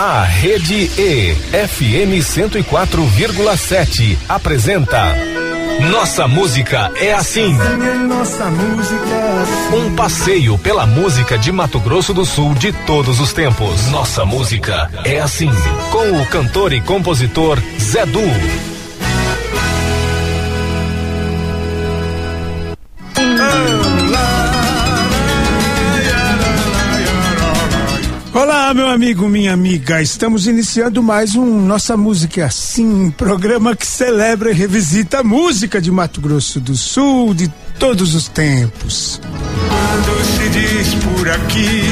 A Rede E, FM 104,7, apresenta. Nossa música é assim. Nossa música. Um passeio pela música de Mato Grosso do Sul de todos os tempos. Nossa música é assim. Com o cantor e compositor Zé Du. Olá, meu amigo, minha amiga. Estamos iniciando mais um Nossa Música é Assim, um programa que celebra e revisita a música de Mato Grosso do Sul de todos os tempos. Quando se diz por aqui,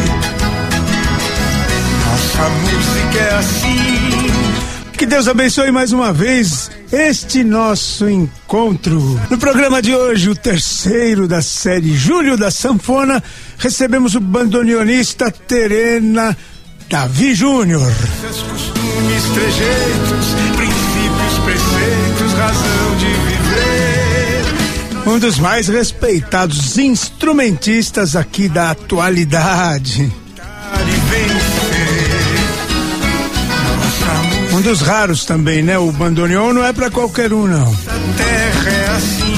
nossa música é assim. Que Deus abençoe mais uma vez este nosso encontro. No programa de hoje, o terceiro da série Júlio da Sanfona, recebemos o bandoneonista Terena Davi Júnior. Seus costumes, trejeitos, princípios, preceitos, razão de viver. Um dos mais respeitados instrumentistas aqui da atualidade. E vencer. Dos raros também, né? O bandoneon não é pra qualquer um, não. terra é assim.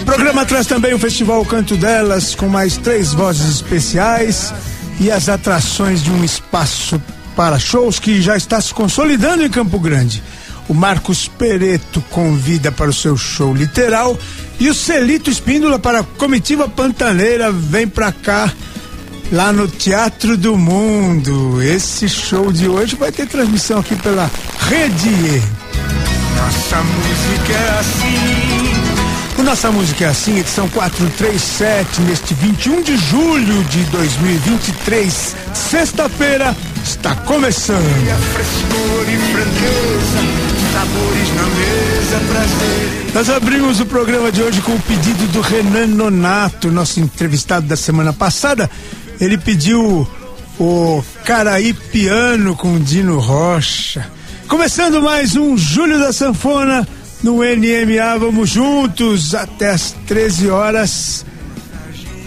O programa traz também o Festival Canto Delas, com mais três vozes especiais e as atrações de um espaço para shows que já está se consolidando em Campo Grande. O Marcos Pereto convida para o seu show literal e o Celito Espíndola para a comitiva pantaneira vem pra cá lá no Teatro do Mundo. Esse show de hoje vai ter transmissão aqui pela Rede. Nossa música é assim. O Nossa Música é Assim, edição 437, neste 21 de julho de 2023, sexta-feira, está começando. E a frescor e franqueza, sabores na mesa, prazer. Nós abrimos o programa de hoje com o pedido do Renan Nonato, nosso entrevistado da semana passada. Ele pediu o Caraí Piano com Dino Rocha. Começando mais um Júlio da Sanfona no NMA, vamos juntos até as 13 horas.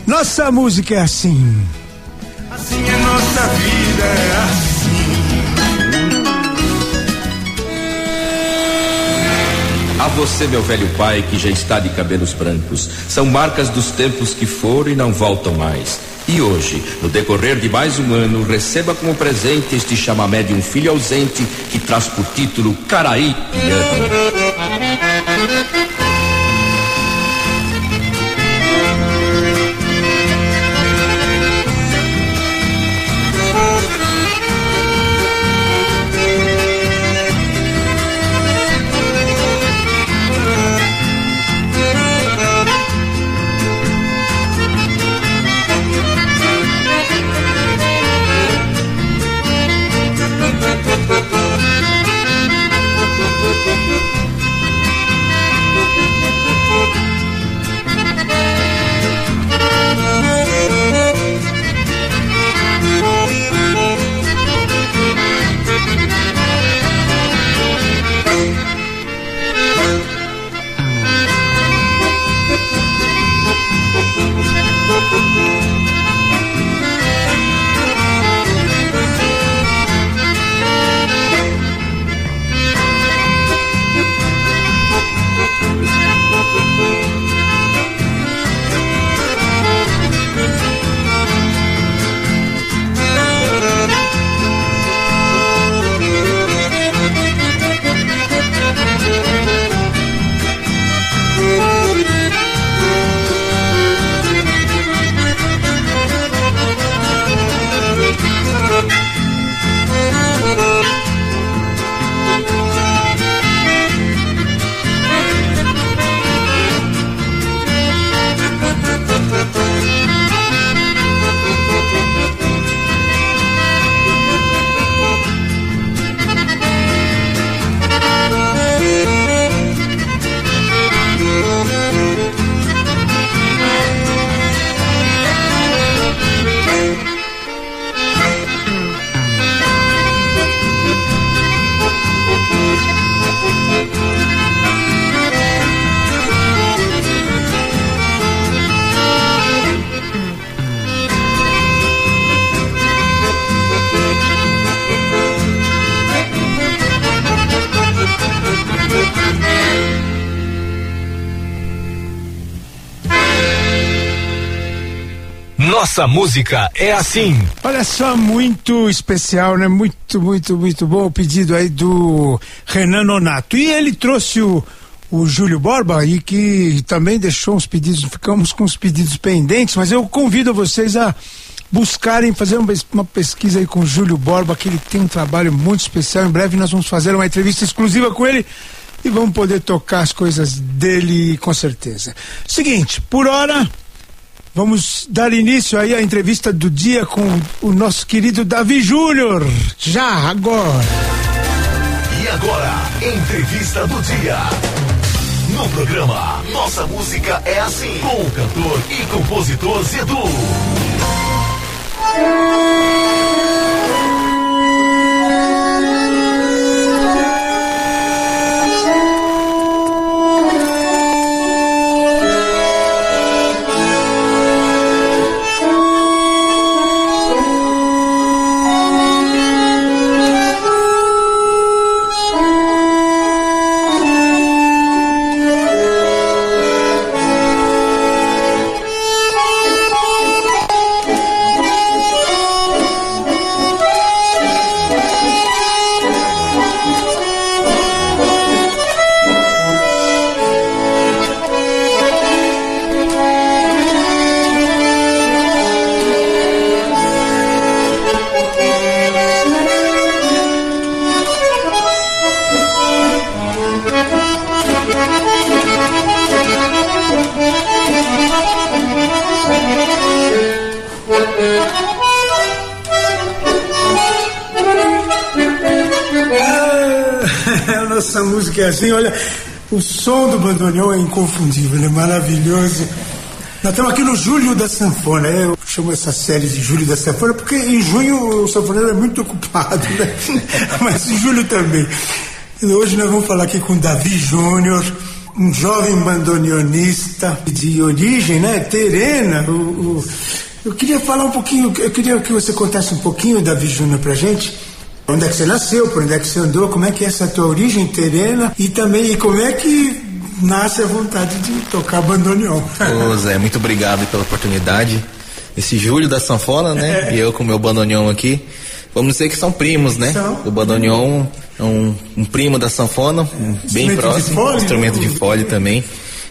Nossa música é assim. Assim é nossa vida, é assim. A você, meu velho pai, que já está de cabelos brancos, são marcas dos tempos que foram e não voltam mais. E hoje, no decorrer de mais um ano, receba como presente este chamamé de um filho ausente que traz por título Caraí Piano. Nossa música é assim. Olha só, muito especial, né? Muito, muito, muito bom o pedido aí do Renan Nonato. E ele trouxe o, o Júlio Borba e que também deixou uns pedidos, ficamos com os pedidos pendentes, mas eu convido vocês a buscarem fazer uma, pesquisa aí com o Júlio Borba, que ele tem um trabalho muito especial. Em breve nós vamos fazer uma entrevista exclusiva com ele e vamos poder tocar as coisas dele com certeza. Seguinte, por hora Vamos dar início aí à entrevista do dia com o nosso querido Davi Júnior. Já, agora. E agora, entrevista do dia. No programa Nossa Música é Assim, com o cantor e compositor Zedu. Assim, olha, o som do bandoneon é inconfundível, é maravilhoso. Nós estamos aqui no Júlio da Sanfona, eu chamo essa série de Júlio da Sanfona porque em junho o sanfoneiro é muito ocupado, né? Mas em julho também. Hoje nós vamos falar aqui com Davi Júnior, um jovem bandoneonista de origem, né? Terena. O, o... Eu queria falar um pouquinho, eu queria que você contasse um pouquinho, Davi Júnior, pra gente Onde é que você nasceu, por onde é que você andou, como é que é essa tua origem terena e também como é que nasce a vontade de tocar bandoneon. Ô Zé, muito obrigado pela oportunidade. Esse Júlio da Sanfona, né? É. E eu com o meu bandoneon aqui. Vamos dizer que são primos, né? São. O bandoneon é um, um primo da sanfona, é. bem próximo, de fole, instrumento de fole também.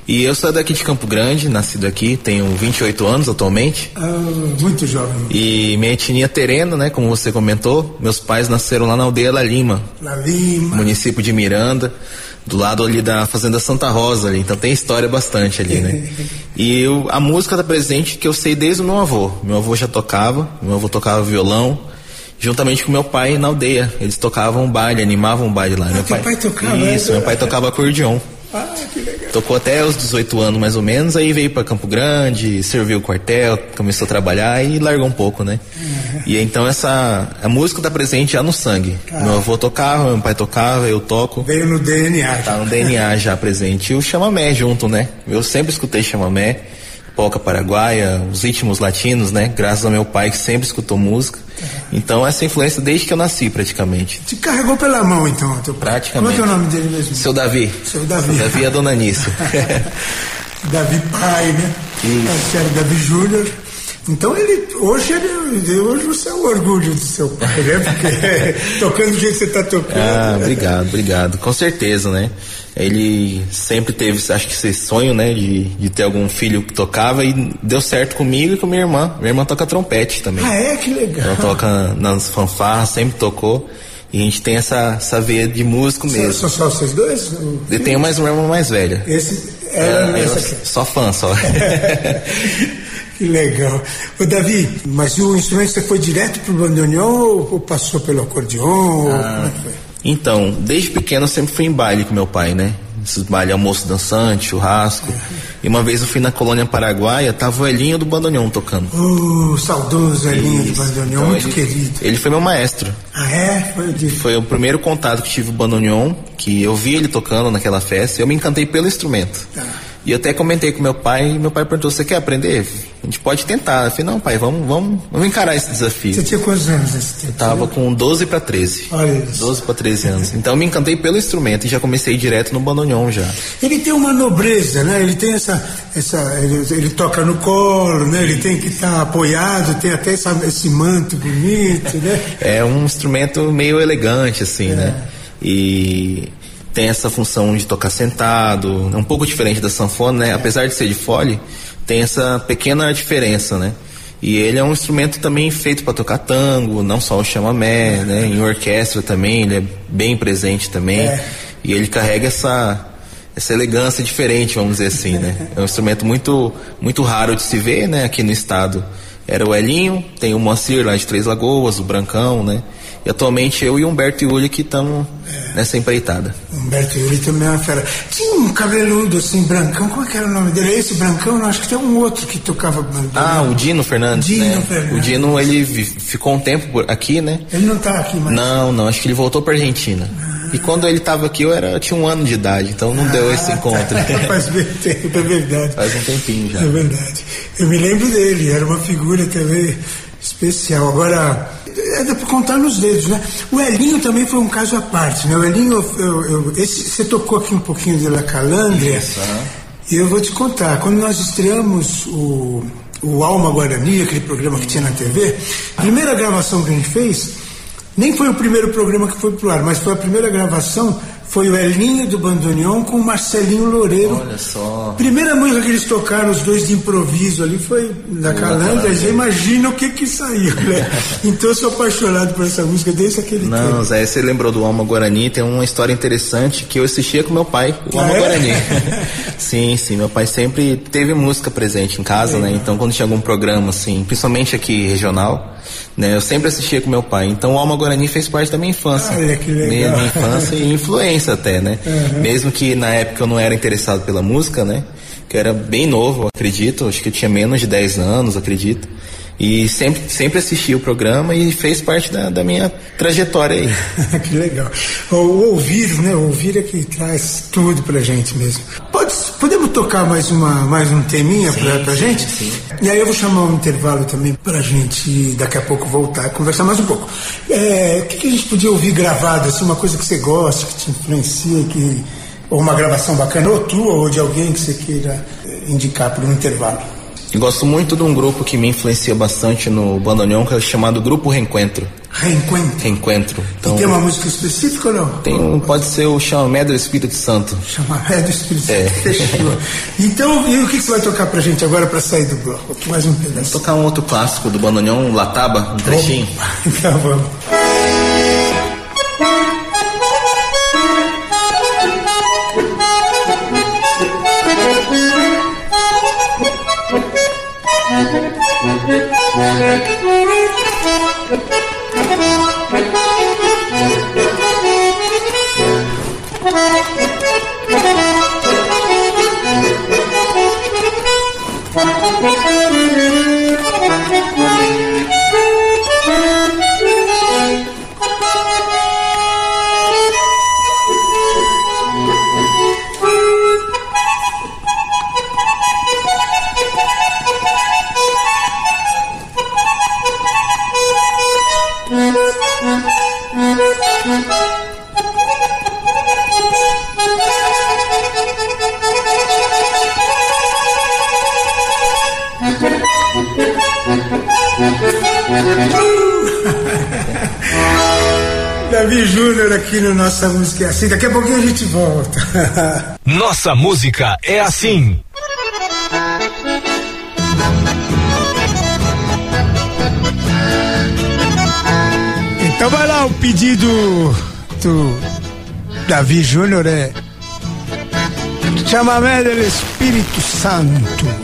E eu sou daqui de Campo Grande, nascido aqui, tenho 28 anos atualmente. Ah, muito jovem. E minha etnia terena, né, como você comentou, meus pais nasceram lá na aldeia La Lima. La Lima. Município de Miranda, do lado ali da fazenda Santa Rosa ali, então tem história bastante ali, né? e eu, a música tá presente que eu sei desde o meu avô. Meu avô já tocava, meu avô tocava violão, juntamente com meu pai na aldeia. Eles tocavam baile, animavam baile lá. Ah, meu pai, pai tocava? Isso, meu pai tocava acordeon. Ah, que legal. Tocou até os 18 anos mais ou menos, aí veio para Campo Grande, serviu o quartel, começou a trabalhar e largou um pouco, né? Uhum. E então essa a música tá presente já no sangue. Meu avô tocava, meu pai tocava, eu toco. Veio no DNA. Tá no DNA já presente. E o chamamé junto, né? Eu sempre escutei chamamé polca paraguaia, os ritmos latinos, né? Graças ao meu pai que sempre escutou música. Então essa influência desde que eu nasci praticamente. Te carregou pela mão então, teu pai. Praticamente. Como é, é o nome dele mesmo? Seu Davi. Seu Davi. Seu Davi é a dona Nícia. Davi pai, né? Isso. É, Davi Júnior. Então ele hoje ele, hoje você é o orgulho do seu pai, né? Porque tocando do jeito que você está tocando. Ah, obrigado, obrigado. Com certeza, né? Ele sempre teve, acho que esse sonho, né, de, de ter algum filho que tocava e deu certo comigo e com minha irmã. Minha irmã toca trompete também. Ah, é? Que legal. Ela toca nas fanfarras, sempre tocou. E a gente tem essa, essa veia de músico mesmo. São só vocês dois? Eu tenho mais uma irmã mais velha. Esse é, é só fã, só. Que legal. Ô Davi, mas o instrumento você foi direto pro bandoneon ou passou pelo acordeon? Ah, então, desde pequeno eu sempre fui em baile com meu pai, né? Esses baile almoço dançante, churrasco. E uma vez eu fui na colônia paraguaia, tava o Elinho do bandoneon tocando. Oh, saudoso Elinho do bandoneon, então, muito ele, querido. Ele foi meu maestro. Ah, é? Foi, de... foi o primeiro contato que tive o bandoneon, que eu vi ele tocando naquela festa e eu me encantei pelo instrumento. Ah. E eu até comentei com meu pai, e meu pai perguntou: você quer aprender? A gente pode tentar. Eu falei: não, pai, vamos, vamos, vamos encarar esse desafio. Você tinha quantos anos nesse tempo? Eu tava com 12 para 13. Olha isso. 12 para 13 anos. Então eu me encantei pelo instrumento e já comecei direto no bandoneon já. Ele tem uma nobreza, né? Ele tem essa. essa ele, ele toca no colo, né? Ele tem que estar tá apoiado, tem até essa, esse manto bonito, né? É um instrumento meio elegante, assim, né? E tem essa função de tocar sentado, é um pouco diferente da sanfona, né? Apesar de ser de fole, tem essa pequena diferença, né? E ele é um instrumento também feito para tocar tango, não só o chamamé, né? Em orquestra também, ele é bem presente também. É. E ele carrega essa essa elegância diferente, vamos dizer assim, né? É um instrumento muito muito raro de se ver, né, aqui no estado. Era o Elinho, tem o Moacir lá de Três Lagoas, o Brancão, né? E atualmente eu e Humberto Yuli que estamos nessa empreitada. Humberto Yuri também é uma fera. Tinha um cabeludo assim, brancão, como é que era o nome dele? Esse brancão, não, acho que tem um outro que tocava bandeira. Ah, o Dino Fernandes, Dino né? Fernandes. O Dino, ele ficou um tempo aqui, né? Ele não tá aqui mais. Não, não, acho que ele voltou pra Argentina. E quando ele tava aqui, eu, era, eu tinha um ano de idade, então não deu esse encontro. Faz bem tempo, é verdade. Faz um tempinho já. É verdade. Eu me lembro dele, era uma figura também especial. Agora, é dá pra contar nos dedos, né? O Elinho também foi um caso à parte, né? O Elinho, eu, eu- esse, você tocou aqui um pouquinho de La Calandria. E eu vou te contar, quando nós estreamos o, o Alma Guarani, aquele programa que tinha na TV, a primeira gravação que a gente fez, nem foi o primeiro programa que foi pro ar, mas foi a primeira gravação, foi o Elinho do Bandoneon com o Marcelinho Loureiro. Olha só. Primeira música que eles tocaram, os dois de improviso ali, foi da Calandra. Já imagina o que que saiu, né? então eu sou apaixonado por essa música desde aquele Não, tempo. Zé, você lembrou do Alma Guarani, tem uma história interessante que eu assistia com meu pai, o Alma Ah, é? Guarani. sim, sim, meu pai sempre teve música presente em casa, né? Então quando tinha algum programa, assim, principalmente aqui regional, né? Eu sempre assistia com meu pai. Então o Alma Guarani fez parte da minha infância. Olha, que legal. Minha, minha infância e influência até, né? Mesmo que na época eu não era interessado pela música, né? Que eu era bem novo, acredito, acho que eu tinha menos de 10 anos, acredito. E sempre, sempre assisti o programa e fez parte da, da minha trajetória aí. que legal. O, ouvir, né? O ouvir é que traz tudo pra gente mesmo. Pode, podemos tocar mais, uma, mais um teminha pra, pra gente? E aí eu vou chamar um intervalo também pra gente daqui a pouco voltar, conversar mais um pouco. É, o que, que a gente podia ouvir gravado, assim, uma coisa que você gosta, que te influencia, que, ou uma gravação bacana, ou tua, ou de alguém que você queira eh, indicar por um intervalo. Eu gosto muito de um grupo que me influencia bastante no bandoneon, que é chamado Grupo Reencontro. Reencontro. Reencontro. Então, E tem uma música específica ou não? tem um- pode ser o chamamé do Espírito Santo. Chama é do Espírito É. Santo. Fechou. Então, e o que que você vai tocar pra gente agora pra sair do bloco? Mais um pedaço. Vou tocar um outro clássico do bandoneon, Lataba, um trechinho. Então vamos. No Nossa Música é Assim. Daqui a pouquinho a gente volta. Nossa música é assim. Então vai lá, o pedido do Davi Júnior é Chamamé del Espírito Santo.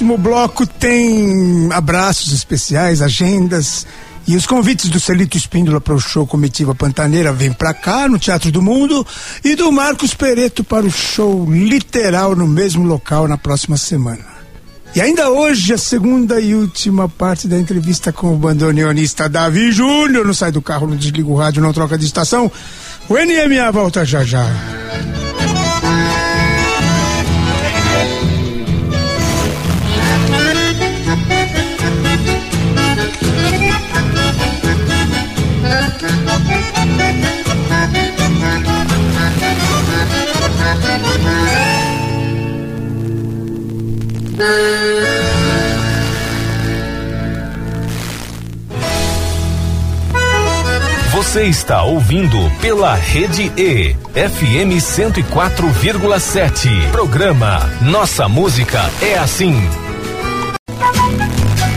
Próximo bloco, tem abraços especiais, agendas e os convites do Celito Espíndola para o show Comitiva Pantaneira vem para cá, no Teatro do Mundo, e do Marcos Pereto para o show literal no mesmo local na próxima semana. E ainda hoje, a segunda e última parte da entrevista com o bandoneonista Davi Júnior. Não sai do carro, não desliga o rádio, não troca de estação. O NMA volta já já. Você está ouvindo pela Rede E, FM 104,7. Programa Nossa Música é Assim.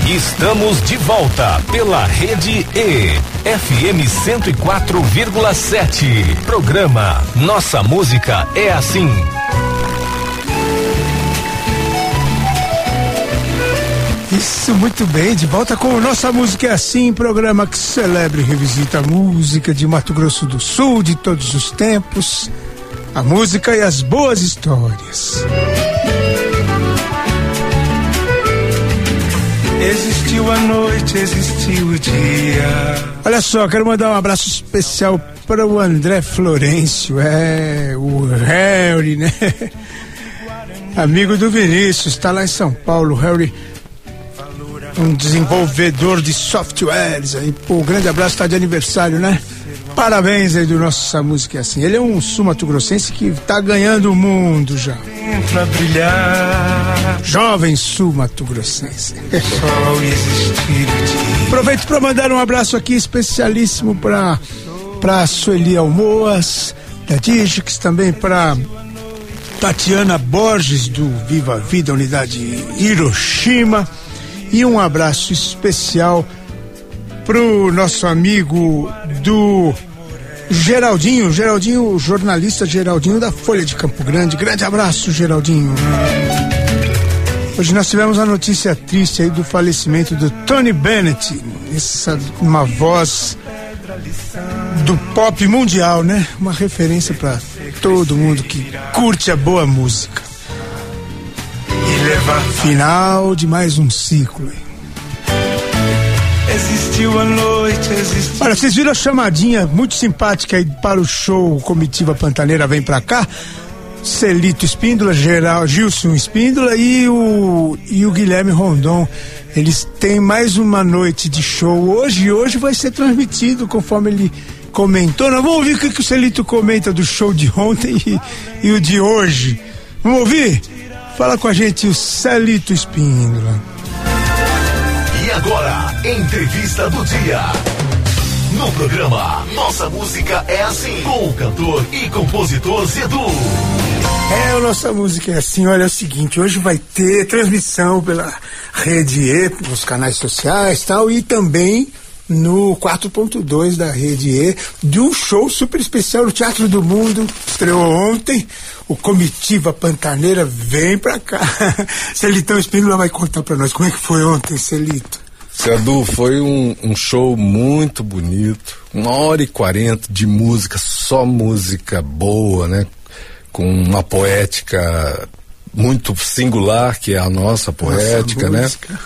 Estamos de volta pela Rede E, FM 104,7. Programa Nossa Música é Assim. Isso, muito bem. De volta com Nossa Música é Assim, programa que celebra e revisita a música de Mato Grosso do Sul de todos os tempos, a música e as boas histórias. Existiu a noite, existiu o dia. Olha só, quero mandar um abraço especial para o André Florencio, é o Harry, né? Amigo do Vinícius, está lá em São Paulo, Harry um desenvolvedor de softwares aí. Pô, grande abraço, tá de aniversário, né? Parabéns aí do nosso Essa Música é Assim. Ele é um sumatogrossense que tá ganhando o mundo já. Pra brilhar. Jovem sumatogrossense. Aproveito para mandar um abraço aqui especialíssimo para para Sueli Almoas, da Digix, também para Tatiana Borges do Viva Vida Unidade Hiroshima e um abraço especial pro nosso amigo do Geraldinho, Geraldinho, jornalista Geraldinho da Folha de Campo Grande. Grande abraço, Geraldinho. Hoje nós tivemos a notícia triste aí do falecimento do Tony Bennett, essa uma voz do pop mundial, né? Uma referência para todo mundo que curte a boa música. Final de mais um ciclo. Existiu a noite, existiu. Olha, vocês viram a chamadinha muito simpática aí para o show Comitiva Pantaneira Vem Pra Cá? Celito Espíndola, Geral, Gilson Espíndola e o, e o Guilherme Rondon. Eles têm mais uma noite de show hoje e hoje vai ser transmitido conforme ele comentou. Nós vamos ouvir o que, que o Celito comenta do show de ontem e, e o de hoje. Vamos ouvir? Fala com a gente o Celito Espíndola. Agora, entrevista do dia. No programa Nossa Música é Assim, com o cantor e compositor Zedu. É, a nossa música é assim, olha é o seguinte, hoje vai ter transmissão pela Rede E, nos canais sociais tal, e também no 4.2 da Rede E, de um show super especial no Teatro do Mundo, estreou ontem, o Comitiva Pantaneira vem pra cá. Celitão Espínola vai contar pra nós como é que foi ontem, Celito. Cedu, foi um, um show muito bonito, uma hora e quarenta de música, só música boa, né? Com uma poética muito singular, que é a nossa poética, né? música.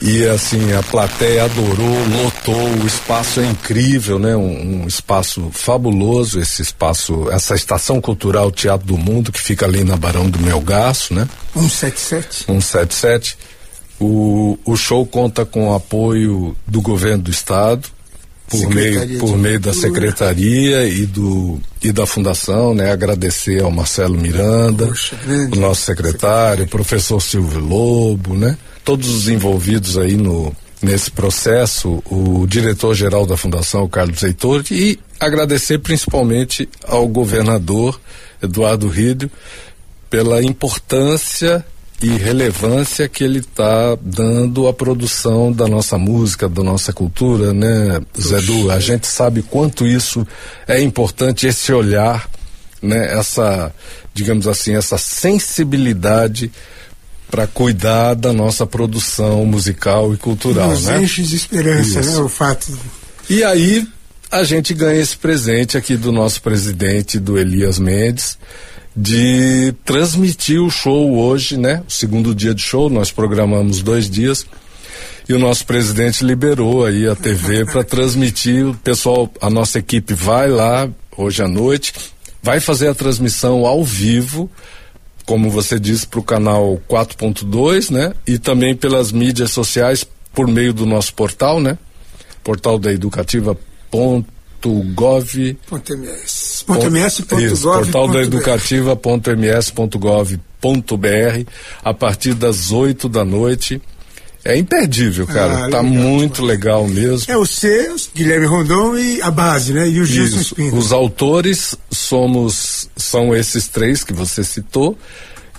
E assim, a plateia adorou, lotou, o espaço é incrível, né? Um, um espaço fabuloso, esse espaço, essa estação cultural Teatro do Mundo, que fica ali na Barão do Melgaço, né? 177. 177. O, o show conta com o apoio do governo do estado, por Secretaria meio, por meio da secretaria e, do, e da fundação, né? Agradecer ao Marcelo Miranda, Poxa, o nosso secretário, o professor Silvio Lobo, né? Todos os envolvidos aí no, nesse processo, o diretor-geral da fundação, o Carlos Heitor, e agradecer principalmente ao governador Eduardo Rídio pela importância e relevância que ele está dando à produção da nossa música, da nossa cultura, né, Zé Du? A gente sabe quanto isso é importante, esse olhar, né, essa, digamos assim, essa sensibilidade para cuidar da nossa produção musical e cultural, Nos né? enche de esperança, Isso. né? O fato. E aí a gente ganha esse presente aqui do nosso presidente, do Elias Mendes, de transmitir o show hoje, né? O segundo dia de show, nós programamos dois dias. E o nosso presidente liberou aí a TV para transmitir. O pessoal, a nossa equipe vai lá hoje à noite, vai fazer a transmissão ao vivo, como você disse, para o canal 4.2, né? E também pelas mídias sociais por meio do nosso portal, né? Portal da educativa.gov. Ponto MS. Isso, portal da educativa.ms.gov.br a partir das 8 da noite. É imperdível, cara. Ah, tá legal muito legal mesmo. É o C, Guilherme Rondon e a base, né? E o Gilson Isso. Os autores somos são esses três que você citou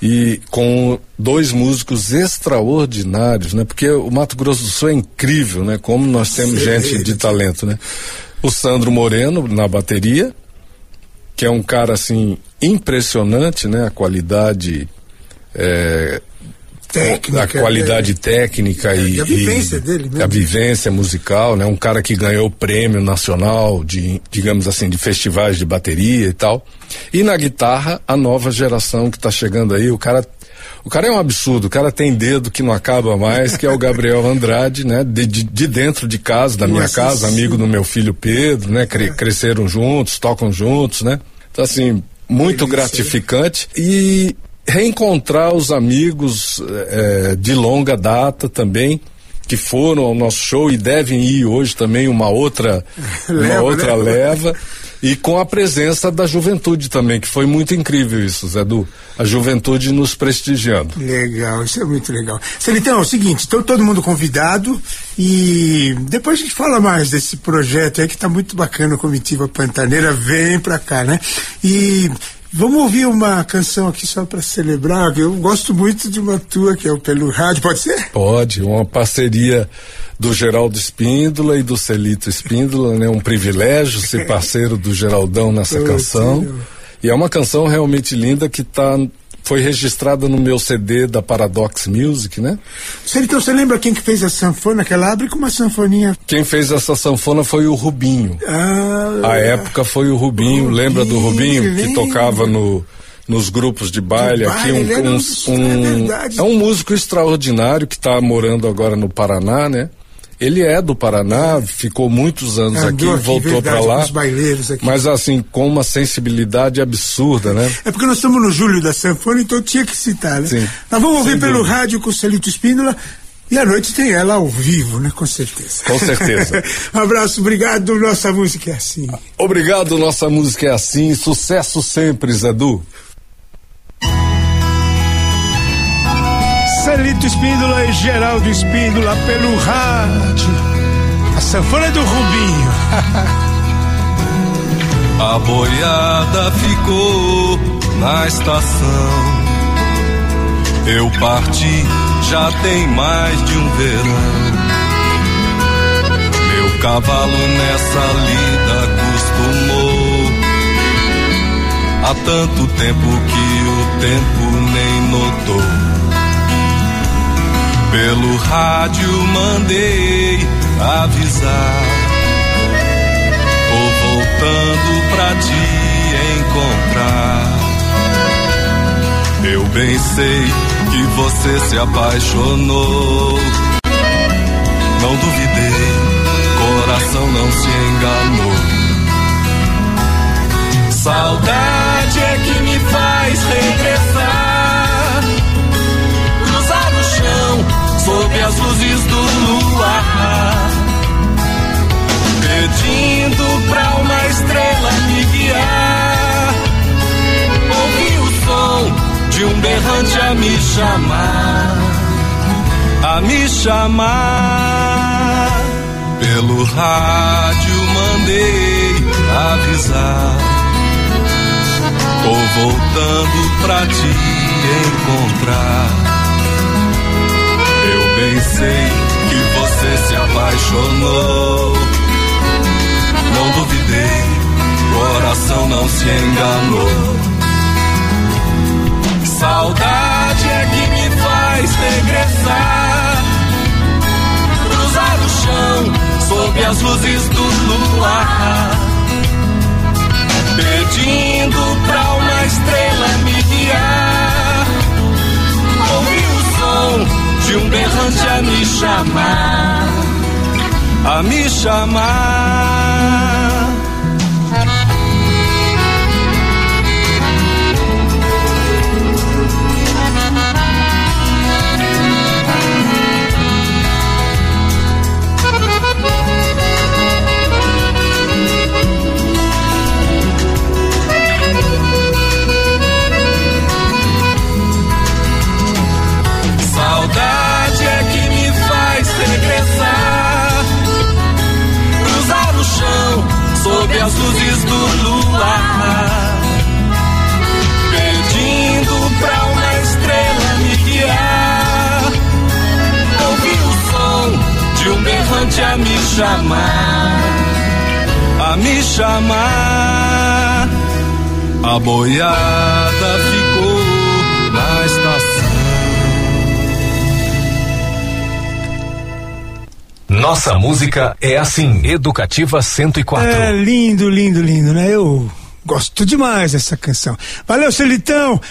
e com dois músicos extraordinários, né? Porque o Mato Grosso do Sul é incrível, né? Como nós temos Sim. gente de talento, né? O Sandro Moreno na bateria, que é um cara assim impressionante, né? A qualidade é, Técnica, a qualidade é. técnica e, E a vivência dele mesmo. a vivência musical, né? Um cara que ganhou prêmio nacional de, digamos assim, de festivais de bateria e tal. E na guitarra, a nova geração que tá chegando aí, o cara o cara é um absurdo, o cara tem dedo que não acaba mais, que é o Gabriel Andrade, né? De, de, de dentro de casa, da minha Nossa, casa, sim. amigo do meu filho Pedro, né? Cre- cresceram juntos, tocam juntos, né? Então, assim, muito Delícia, gratificante. E reencontrar os amigos eh, de longa data também que foram ao nosso show e devem ir hoje também uma outra uma Leva, outra né? leva e com a presença da juventude também que foi muito incrível isso Zé Du a juventude nos prestigiando Legal, isso é muito legal. Celitão, é o seguinte, então todo mundo convidado e depois a gente fala mais desse projeto aí que tá muito bacana, a comitiva Pantaneira, vem pra cá, né? E vamos ouvir uma canção aqui só pra celebrar, eu gosto muito de uma tua, que é o Pelo Rádio, pode ser? pode uma parceria do Geraldo Espíndola e do Celito Espíndola né um privilégio ser parceiro do Geraldão nessa canção e é uma canção realmente linda que tá foi registrada no meu CD da Paradox Music, né? Celitão, você lembra quem que fez a sanfona? Que ela abre com uma sanfoninha. Quem fez essa sanfona foi o Rubinho. Ah, A época foi o Rubinho, Rubinho, lembra do Rubinho que lembro. tocava no nos grupos de baile De aqui baile, um, era um, um dos- é um- é um músico extraordinário que está morando agora no Paraná, né? Ele é do Paraná, ficou muitos anos aqui, Andou aqui, voltou para lá. aqui. Mas assim, com uma sensibilidade absurda, né? É porque nós estamos no Júlio da Sanfona, então tinha que citar, né? Sim. Nós vamos ouvir Sem pelo dúvida. rádio com o Celito Espíndola e à noite tem ela ao vivo, né? Com certeza. Com certeza. um abraço, obrigado. Nossa música é assim. Obrigado, nossa música é assim, sucesso sempre, Zedu. Celito Espíndola e Geraldo Espíndola pelo rádio. A sanfona é do Rubinho. A boiada ficou na estação. Eu parti já tem mais de um verão. Meu cavalo nessa lida acostumou. Há tanto tempo que o tempo nem notou. Pelo rádio mandei avisar. Tô voltando pra te encontrar. Eu bem sei que você se apaixonou. Não duvidei, coração não se enganou. Saudade é que me faz regressar. Luzes do luar pedindo pra uma estrela me guiar. Ouvi o som de um berrante a me chamar, a me chamar. Pelo rádio mandei avisar. Tô voltando pra te encontrar. Bem sei que você se apaixonou. Não duvidei, coração não se enganou. Saudade é que me faz regressar. Cruzar o chão sob as luzes do luar. Pedindo pra uma estrela me guiar. De um berrante a me chamar. A me chamar. Berrante a me chamar. A me chamar. A boiada ficou na estação. Nossa música é assim. Educativa 104. É lindo, lindo, lindo, né? Eu gosto demais dessa canção. Valeu, Celitão!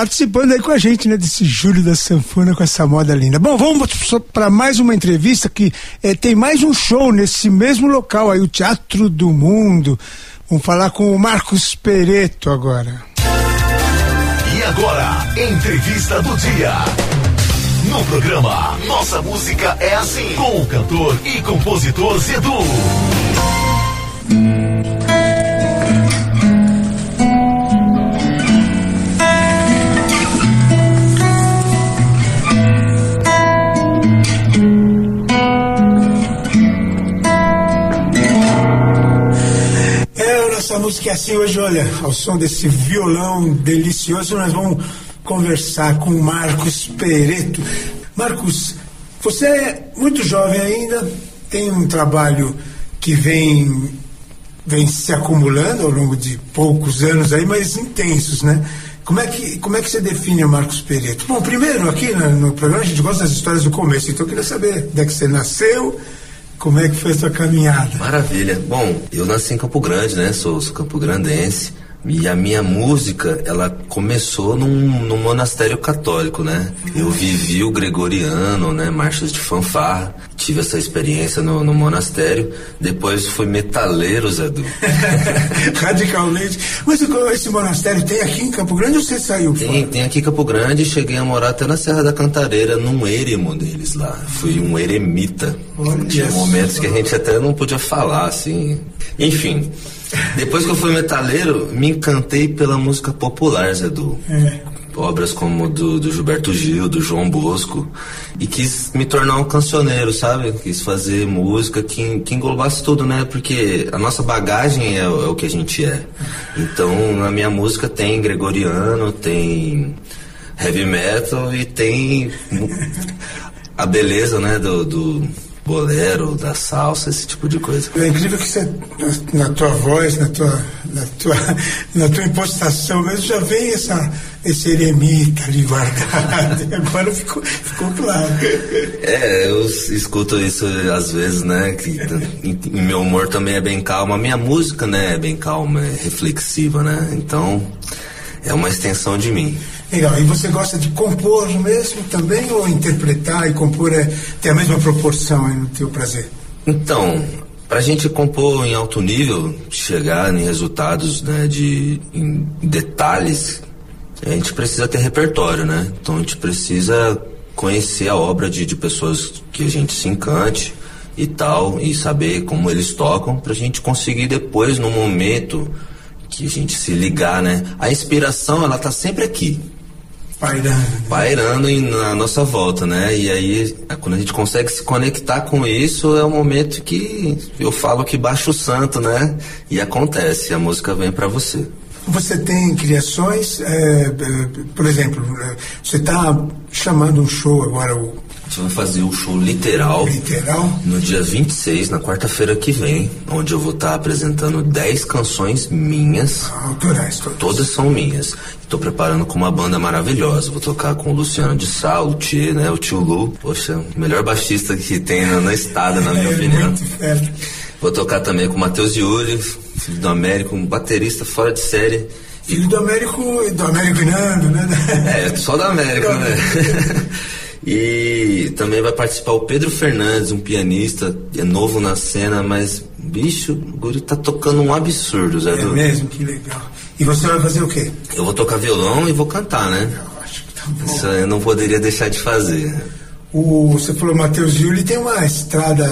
Participando aí com a gente, né, desse Júlio da Sanfona com essa moda linda. Bom, vamos para mais uma entrevista que eh, tem mais um show nesse mesmo local aí, o Teatro do Mundo. Vamos falar com o Marcos Pereto agora. E agora, entrevista do dia. No programa Nossa Música é Assim, com o cantor e compositor Zedu. Música é assim hoje, olha, ao som desse violão delicioso, nós vamos conversar com o Marcos Pereto. Marcos, você é muito jovem ainda, tem um trabalho que vem, vem se acumulando ao longo de poucos anos aí, mas intensos, né? Como é que, como é que você define o Marcos Pereto? Bom, primeiro aqui no, no programa a gente gosta das histórias do começo, então eu queria saber onde é que você nasceu, como é que foi sua caminhada. Maravilha. Bom, eu nasci em Campo Grande, né? Sou, sou campo-grandense. E a minha música, ela começou num, num monastério católico, né? Eu vivi o gregoriano, né? Marchas de fanfarra. Tive essa experiência no, no monastério. Depois fui metaleiro, Zé Du. Radicalmente. Mas esse monastério tem aqui em Campo Grande ou você saiu Tem, tem aqui em Campo Grande, cheguei a morar até na Serra da Cantareira, num eremo deles lá. Fui um eremita. Olha Tinha momentos que a gente até não podia falar, assim. Enfim, depois que eu fui metaleiro, me encantei pela música popular, Zé Du. Obras como do, do Gilberto Gil, do João Bosco. E quis me tornar um cancioneiro, sabe? Quis fazer música que, que englobasse tudo, né? Porque a nossa bagagem é, o- é o que a gente é. Então, na minha música tem gregoriano, tem heavy metal e tem a beleza, né? Do, do bolero, da salsa, esse tipo de coisa. É incrível que você, na, na tua voz, na tua, na tua, na tua impostação mesmo, já vem essa, esse eremita ali guardado. E Agora ficou, ficou claro. É, eu escuto isso às vezes, né? Que e- e meu humor também é bem calmo. A minha música, né, é bem calma, é reflexiva, né? Então, é uma extensão de mim. Legal. E você gosta de compor mesmo também ou interpretar e compor é, tem a mesma proporção aí no teu prazer? Então, pra gente compor em alto nível, chegar em resultados, né, de em detalhes, a gente precisa ter repertório, né? Então a gente precisa conhecer a obra de, de pessoas que a gente se encante e tal, e saber como eles tocam, pra gente conseguir depois, no momento que a gente se ligar, né? A inspiração, ela tá sempre aqui Pairando. pairando em- na nossa volta, né? E aí, quando a gente consegue se conectar com isso, é o momento que eu falo que baixa o santo, né? E acontece, a música vem pra você. Você tem criações, é, é, por exemplo, é, você está chamando um show agora, o gente vai fazer o show literal. Literal? No dia 26, na quarta-feira que vem, onde eu vou estar apresentando 10 canções minhas. Ah, autorais, todas. Todas são minhas. Estou preparando com uma banda maravilhosa. Vou tocar com o Luciano de Sal, o Tchê, né? O tio Lu. Poxa, o melhor baixista que tem na, na estrada, na minha É, opinião. muito fera. Vou tocar também com o Matheus Yuri, filho do Américo, um baterista fora de série. Filho do Américo, do Américo Nando, né? É, só da América, né? E também vai participar o Pedro Fernandes, um pianista, é novo na cena, mas, bicho, o guri tá tocando um absurdo, Zé É mesmo, que legal. E você vai fazer o quê? Eu vou tocar violão e vou cantar, né? Eu acho que tá bom. Isso eu não poderia deixar de fazer. O, você falou Matheus Yuli tem uma estrada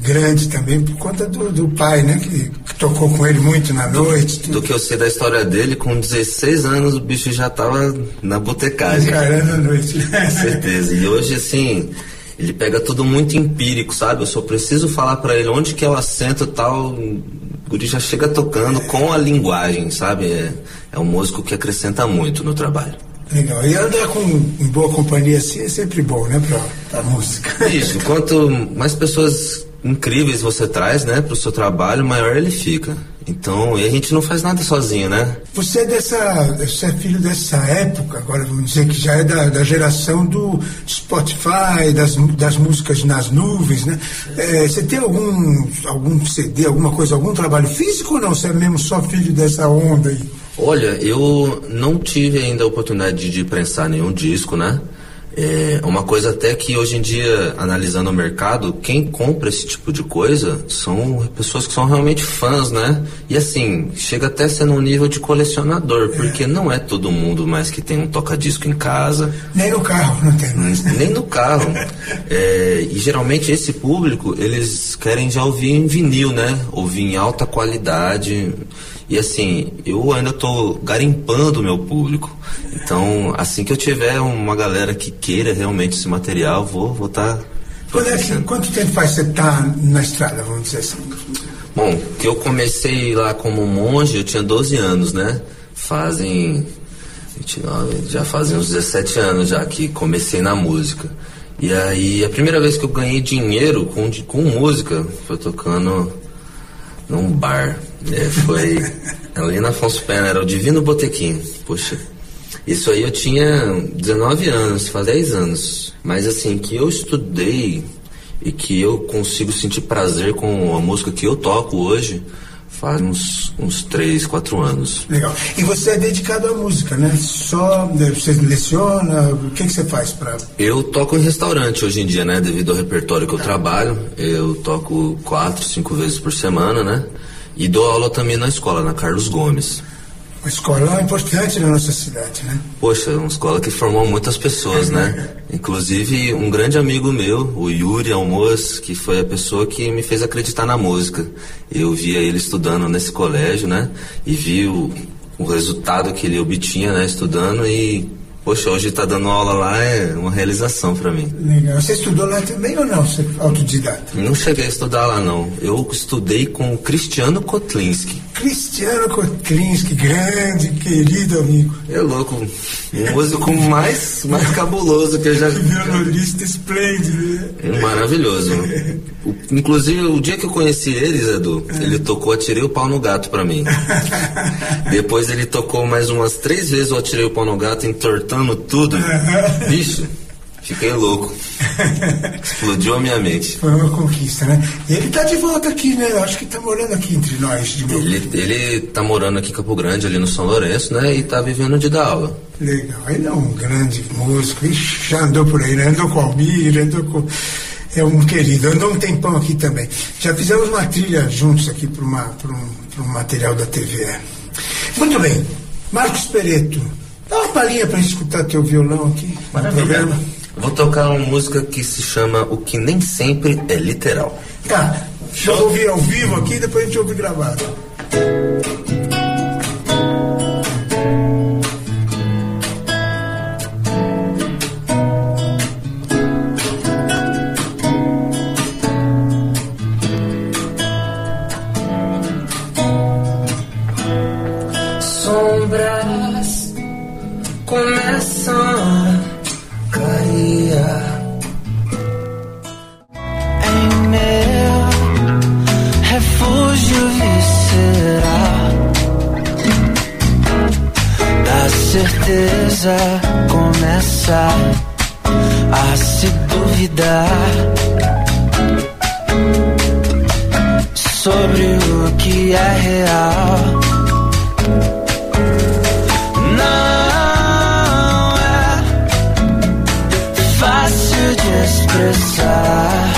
grande também por conta do, do pai, né? Que, que tocou com ele muito na noite. Do que eu sei da história dele, com 16 anos o bicho já tava na botecagem. Encarando a noite. Com certeza. E hoje, assim, ele pega tudo muito empírico, sabe? Eu só preciso falar pra ele onde que é o acento e tal. O guri já chega tocando com a linguagem, sabe? É, é um músico que acrescenta muito no trabalho. Legal. E andar com em boa companhia assim é sempre bom, né? Pra, pra música. Isso, quanto mais pessoas incríveis você traz, né, pro seu trabalho, maior ele fica. Então, e a gente não faz nada sozinho, né? Você é dessa. Você é filho dessa época, agora vamos dizer que já é da, da geração do Spotify, das, das músicas nas nuvens, né? É, você tem algum, algum CD, alguma coisa, algum trabalho físico ou não? Você é mesmo só filho dessa onda aí? Olha, eu não tive ainda a oportunidade de prensar nenhum disco, né? É uma coisa até que hoje em dia, analisando o mercado, quem compra esse tipo de coisa são pessoas que são realmente fãs, né? E assim, chega até ser num nível de colecionador, porque não é todo mundo mais que tem um toca-disco em casa, Nem no carro, não tem mais. né? nem no carro. É, e geralmente esse público, eles querem já ouvir em vinil, né? Ouvir em alta qualidade. E assim, eu ainda tô garimpando o meu público. Então, assim que eu tiver uma galera que queira realmente esse material, vou vou tá é quanto tempo faz você tá na estrada, vamos dizer assim? Bom, que eu comecei lá como monge, eu tinha 12 anos, né? Fazem. 29, já fazem uns 17 anos já que comecei na música. E aí, a primeira vez que eu ganhei dinheiro com, com música foi tocando num bar. É, foi ali na Afonso Pena, era o Divino Botequim. Poxa. Isso aí eu tinha 19 anos, faz 10 anos. Mas assim, que eu estudei e que eu consigo sentir prazer com a música que eu toco hoje, faz uns, uns 3, 4 anos. Legal. E você é dedicado à música, né? Só né, você leciona, o que, que você faz para Eu toco em restaurante hoje em dia, né? Devido ao repertório que eu trabalho. Eu toco quatro, cinco vezes por semana, né? E dou aula também na escola, na Carlos Gomes. uma escola importante na nossa cidade, né? Poxa, uma escola que formou muitas pessoas, né? Inclusive um grande amigo meu, o Yuri Almoz, que foi a pessoa que me fez acreditar na música. Eu via ele estudando nesse colégio, né? E vi o, o resultado que ele obtinha, né? Estudando e, poxa, hoje tá dando aula lá é uma realização para mim. Legal. Você estudou lá também ou não? Você é autodidata? Não cheguei a estudar lá não. Eu estudei com o Cristiano Kotlinski. Cristiano Kotlinski, grande, querido amigo. É louco, o músico mais, mais cabuloso que eu já Violonista esplêndido. né? É Maravilhoso. O- inclusive, o dia que eu conheci ele, Zedu, ele tocou Atirei o Pau no Gato pra mim. Depois ele tocou mais umas três vezes o Atirei o Pau no Gato, entortando tudo. Bicho, fiquei louco. Explodiu a minha mente. Foi uma conquista, né? E ele tá de volta aqui, né? Eu acho que tá morando aqui entre nós de novo. Ele, ele tá morando aqui em Campo Grande, ali no São Lourenço, né? E tá vivendo de dar aula. Legal. Ele é um grande músico. Ixi, já andou por aí, né? Andou com o Almir, andou com. É um querido. Andou um tempão aqui também. Já fizemos uma trilha juntos aqui para um, um material da TVE. Muito bem. Marcos Pereto. Dá uma palhinha para escutar teu violão aqui no programa. Vou tocar uma música que se chama O Que Nem Sempre é Literal. Tá. Deixa eu ouvir ao vivo aqui, depois a gente ouve gravado. Certeza começa a se duvidar sobre o que é real. Não é fácil de expressar.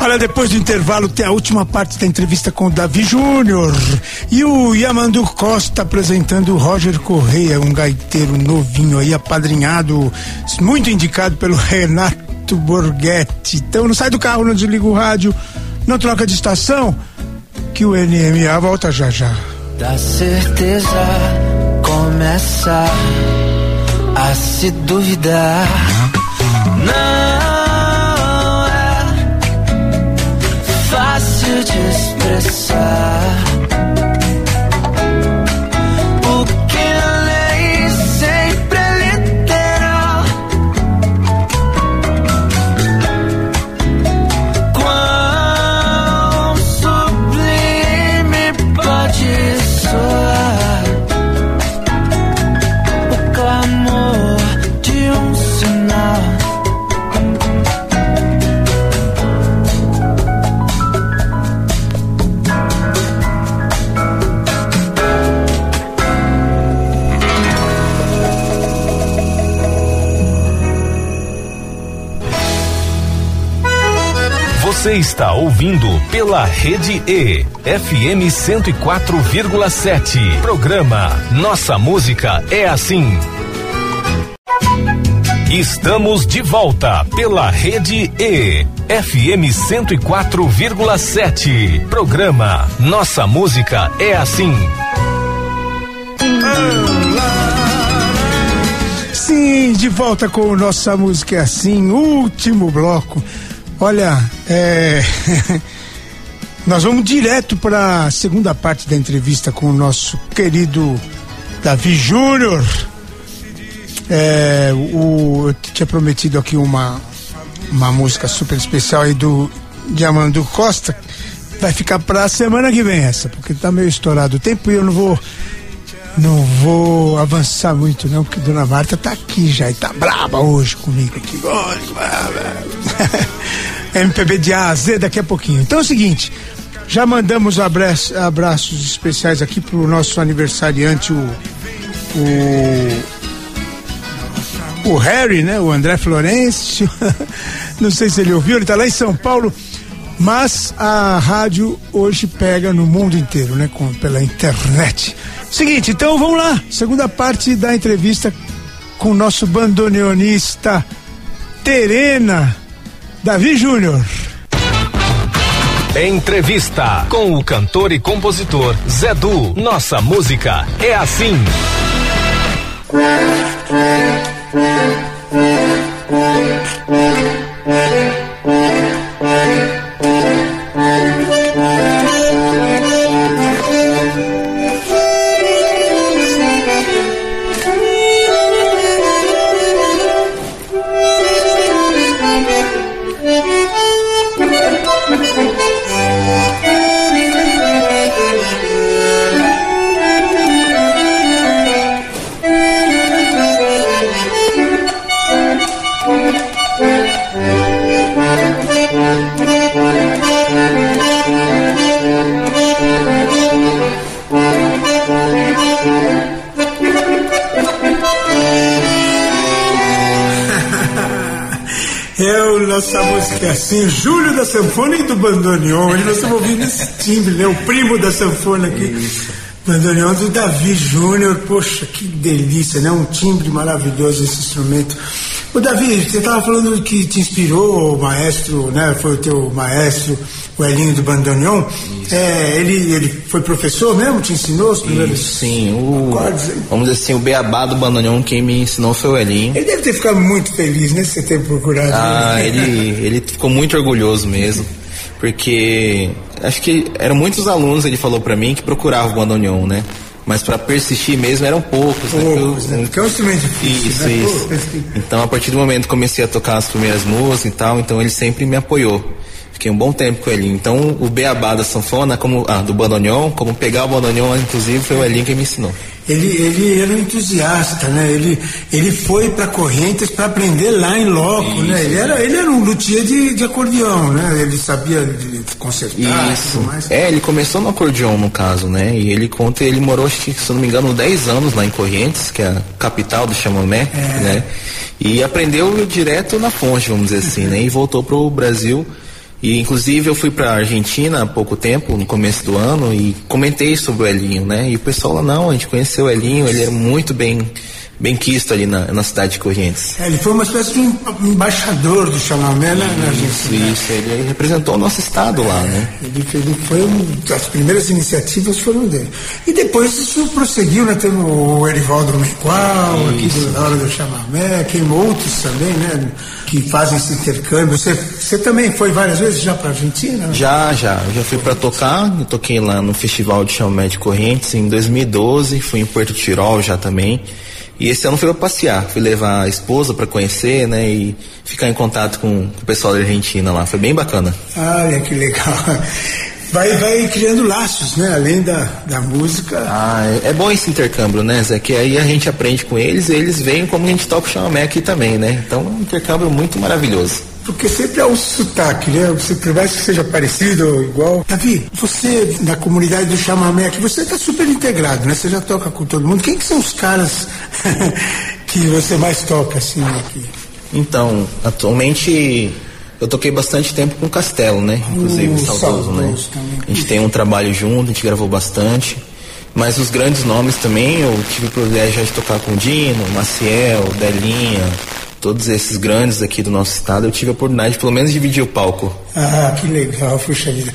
Olha, depois do intervalo tem a última parte da entrevista com o Davi Júnior. E o Yamandu Costa apresentando o Roger Correia, um gaiteiro novinho aí, apadrinhado, muito indicado pelo Renato Borghetti. Então não sai do carro, não desliga o rádio, não troca de estação, que o NMA volta já já. Da certeza começa a se duvidar. Não fácil de expressar. O Você está ouvindo pela Rede E, FM 104,7. Programa Nossa Música é Assim. Estamos de volta pela Rede E, FM 104,7. Programa Nossa Música é Assim. Sim, de volta com Nossa Música é Assim, último bloco. Olha, é... nós vamos direto para a segunda parte da entrevista com o nosso querido Davi Júnior. É, o, eu tinha prometido aqui uma, uma música super especial aí do Diamando Costa. Vai ficar para a semana que vem essa, porque tá meio estourado o tempo e eu não vou não vou avançar muito não, porque Dona Marta tá aqui já e tá braba hoje comigo aqui. MPB de A a Z daqui a pouquinho. Então é o seguinte, já mandamos abraços, abraços especiais aqui pro nosso aniversariante, o, o, o Harry, né? O André Florencio. Não sei se ele ouviu, ele tá lá em São Paulo. Mas a rádio hoje pega no mundo inteiro, né? Com, pela internet. Seguinte, então vamos lá. Segunda parte da entrevista com o nosso bandoneonista Terena Davi Júnior. Entrevista com o cantor e compositor Zé Du. Nossa música é assim. É assim, Júlio da Sanfona e do Bandoneon. Hoje nós estamos ouvindo esse timbre, né? O primo da sanfona aqui. Bandoneon do Davi Júnior. Poxa, que delícia, né? Um timbre maravilhoso esse instrumento. O Davi, você estava falando que te inspirou o maestro, né? Foi o teu maestro, o Elinho do Bandoneon. É, ele, ele foi professor mesmo? Te ensinou os primeiros Isso, sim, o, acordes? vamos dizer assim, o beabá do bandoneon quem me ensinou foi o Elinho. Ele deve ter ficado muito feliz, né? Você ter procurado Ah, ele, ele ficou muito orgulhoso mesmo, porque acho que eram muitos alunos, ele falou pra mim, que procuravam o bandoneon, né? Mas pra persistir mesmo eram poucos, né? Poucos, né? Porque é um instrumento difícil, Isso, né? isso. Então, a partir do momento que comecei a tocar as primeiras músicas e tal, então ele sempre me apoiou. Fiquei um bom tempo com ele. Então, o beabá da sanfona, como, ah, do bandoneon, como pegar o bandoneon, inclusive, foi o Elinho que me ensinou. Ele, ele era um entusiasta, né? Ele, ele foi para Correntes para aprender lá em loco, né? Ele era, ele era um luthier de, de acordeão, né? Ele sabia consertar e Isso. tudo mais. É, ele começou no acordeon, no caso, né? E ele conta, ele morou, acho que, se não me engano, 10 anos lá em Correntes, que é a capital do chamamé, É. né? E aprendeu direto na fonte, vamos dizer assim, né? E voltou pro Brasil. E inclusive eu fui pra Argentina há pouco tempo, no começo do ano, e comentei sobre o Elinho, né? E o pessoal lá, não, a gente conheceu o Elinho, ele era muito bem, bem quisto ali na, na cidade de Correntes. É, ele foi uma espécie de um embaixador do chamamé na, na Isso, Argentina. isso, ele representou o nosso estado lá, né? Ele, ele foi um, as primeiras iniciativas foram dele. E depois isso prosseguiu, né? Teve o Erivaldo Menqual, aqui do, na hora do chamamé, tem outros também, né? Que fazem esse intercâmbio. Você, você também foi várias vezes já para Argentina? Já, já. Eu já fui pra tocar. Eu toquei lá no Festival de Chamamé de Correntes em 2012. Fui em Porto Tirol já também. E esse ano fui pra passear. Fui levar a esposa pra conhecer, né? E ficar em contato com, com o pessoal da Argentina lá. Foi bem bacana. Olha que legal. Vai, vai criando laços, né? Além da, da música. Ah, é, é bom esse intercâmbio, né, Zé? Que aí a gente aprende com eles e eles veem como a gente toca o chamamé aqui também, né? Então é um intercâmbio muito maravilhoso. Porque sempre é o sotaque, né? Você, por mais que seja parecido ou igual. Davi, você, na comunidade do chamamé aqui, você está super integrado, né? Você já toca com todo mundo. Quem que são os caras que você mais toca, assim, aqui? Então, atualmente eu toquei bastante tempo com o Castelo, né? Inclusive Uh, saudoso, né? também. A gente tem um trabalho junto, a gente gravou bastante. Mas os grandes nomes também, eu tive o privilégio de tocar com o Dino, Maciel, Delinha, todos esses grandes aqui do nosso estado. Eu tive a oportunidade de pelo menos dividir o palco. Ah, que legal, puxa vida.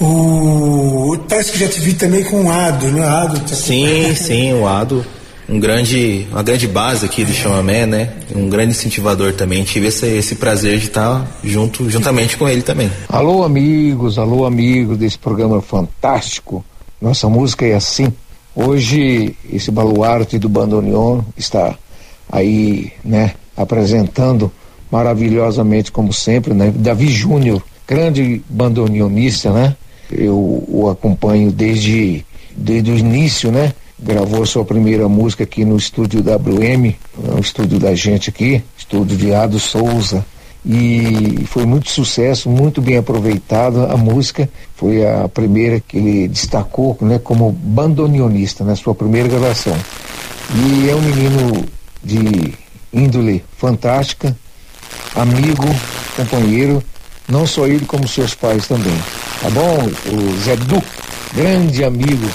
O... Parece que já te vi também com o Ado, né? Ado tá Sim, sim, o Ado, um grande, uma grande base aqui do Chamamé, né? Um grande incentivador também. Tive esse, esse prazer de estar junto, juntamente com ele também. Alô, amigos, alô, amigos desse programa fantástico. Nossa música é assim. Hoje, esse baluarte do bandoneon está aí, né, apresentando maravilhosamente, como sempre, né? Davi Júnior, grande bandoneonista, né? Eu o acompanho desde, desde o início, né? Gravou sua primeira música aqui no estúdio WM, o estúdio da gente aqui, estúdio de Souza e foi muito sucesso, muito bem aproveitada a música. Foi a primeira que ele destacou né, como bandoneonista na sua primeira gravação. E é um menino de índole fantástica, amigo, companheiro, não só ele como seus pais também. Tá bom? O Zé Du, grande amigo.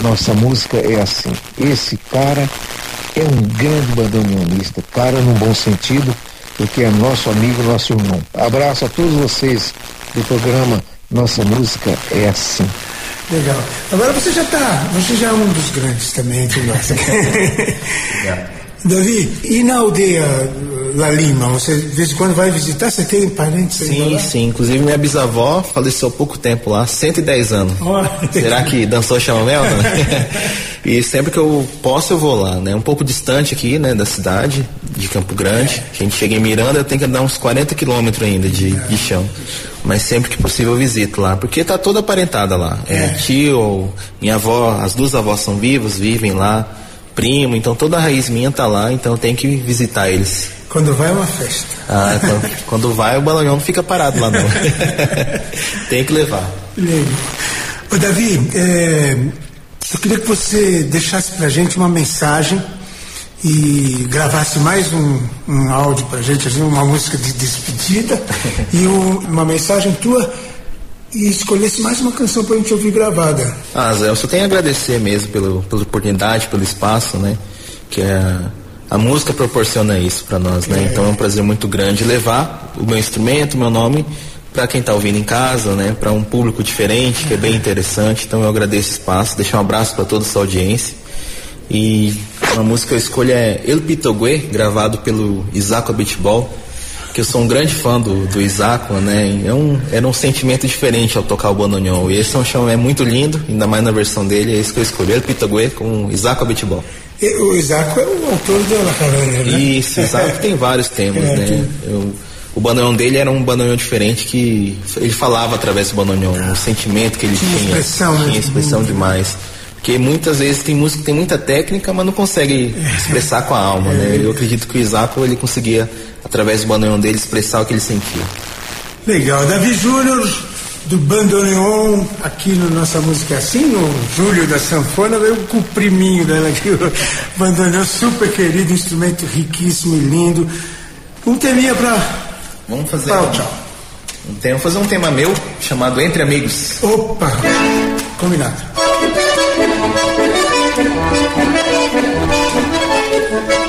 Nossa música é assim. Esse cara é um grande bandoneonista, cara num bom sentido porque é nosso amigo, nosso irmão. Abraço a todos vocês do programa Nossa Música é Assim. Legal. Agora você já tá, você já é um dos grandes também entre nós. Davi, e na aldeia La Lima, você de vez em quando vai visitar? Você tem parentes aí Sim, lá? sim. Inclusive minha bisavó faleceu há pouco tempo lá, 110 anos. Olha. Será que dançou chamamé ou não? e sempre que eu posso eu vou lá, né? Um pouco distante aqui, né, da cidade, de Campo Grande. A gente chega em Miranda, eu tenho que andar uns 40 quilômetros ainda de, de chão. Mas sempre que possível eu visito lá, porque tá toda aparentada lá. É, tio, minha avó, as duas avós são vivas, vivem lá, primo, então toda a raiz minha tá lá, então tenho que visitar eles. Quando vai é uma festa. Ah, então, quando vai o balão não fica parado lá não. Tem que levar. Ô, Davi, é, eu queria que você deixasse pra gente uma mensagem e gravasse mais um, um áudio pra gente, assim, uma música de despedida e um- uma mensagem tua e escolhesse mais uma canção pra gente ouvir gravada. Ah, Zé, eu só tenho a agradecer mesmo pelo, pela oportunidade, pelo espaço, né? Que a, a música proporciona isso pra nós, né? Então é um prazer muito grande levar o meu instrumento, o meu nome, pra quem tá ouvindo em casa, né? Pra um público diferente, que é bem interessante. Então eu agradeço o espaço, deixar um abraço pra toda a sua audiência. E a música que eu escolho é El Pitogue, gravado pelo Isaco Beatball, que eu sou um grande fã do, do Isaco, né? É um, era um sentimento diferente ao tocar o bandoneon. E esse é um chão é muito lindo, ainda mais na versão dele, é isso que eu escolhi, El Pitogue com Isaco. E o Isaco é o autor da La Caverna, né? Isso, Isaco tem vários temas, É, né? Eu- o bandoneon dele era um bandoneon diferente que ele falava através do bandoneon, o sentimento que ele Tinha tinha. expressão, né? Tinha expressão demais. Porque muitas vezes tem música que tem muita técnica, mas não consegue expressar com a alma, né? Eu acredito que o Isaco ele conseguia, através do bandoneon dele, expressar o que ele sentia. Legal, Davi Júnior do Bandoneon, aqui no Nossa Música é Assim, no Júlio da Sanfona, veio com o priminho dela aqui, o Bandoneon, super querido, instrumento riquíssimo e lindo. Um teminha pra. Vamos fazer Tchau, tchau. um tema, fazer um tema meu chamado Entre Amigos. Opa! Combinado. Thank you.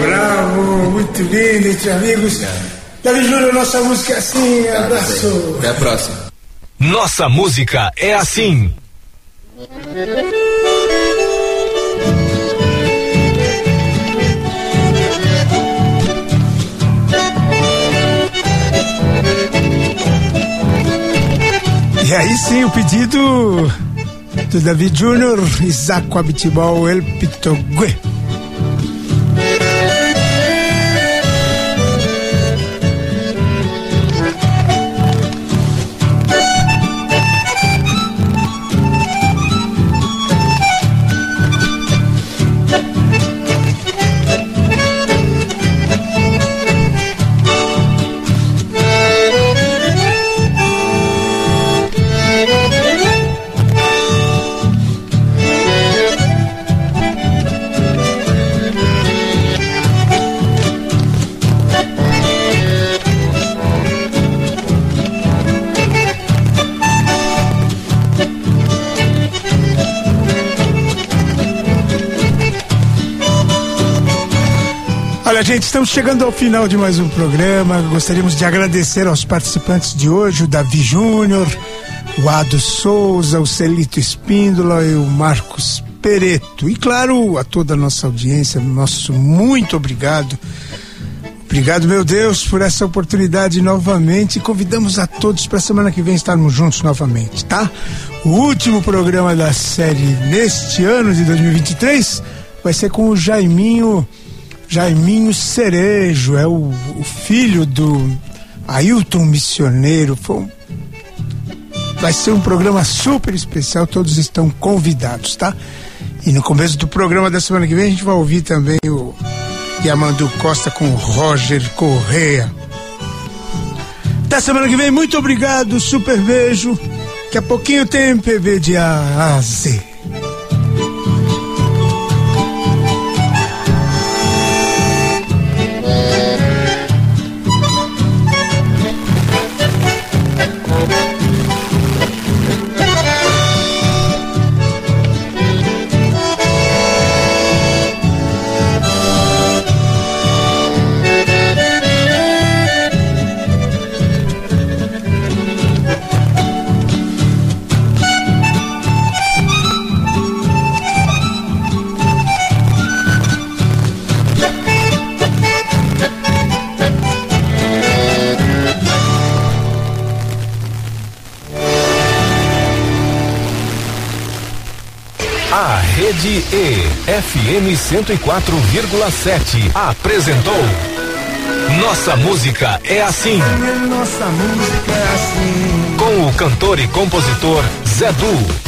Bravo, muito entre amigos. Davi Júnior, nossa música é assim, abraço. Até a próxima. Nossa música é assim. E aí sim, o pedido do David Júnior, Isaac Abitibol, El Pitogue. Gente, estamos chegando ao final de mais um programa. Gostaríamos de agradecer aos participantes de hoje, o Davi Júnior, o Ado Souza, o Celito Espíndola e o Marcos Pereto. E claro, a toda a nossa audiência, nosso muito obrigado. Obrigado, meu Deus, por essa oportunidade novamente. Convidamos a todos para semana que vem estarmos juntos novamente, tá? O último programa da série neste ano de 2023 vai ser com o Jaiminho. Jaiminho Cerejo, é o, o filho do Ailton Missioneiro. Um- vai ser um programa super especial, todos estão convidados, tá? E no começo do programa da semana que vem a gente vai ouvir também o Yamandu Costa com o Roger Correa. Até semana que vem, muito obrigado, super beijo. Daqui a pouquinho tem MPB de A a Z. Rede E, FM 104,7, apresentou Nossa Música é Assim. Nossa música é assim. Com o cantor e compositor Zé Du.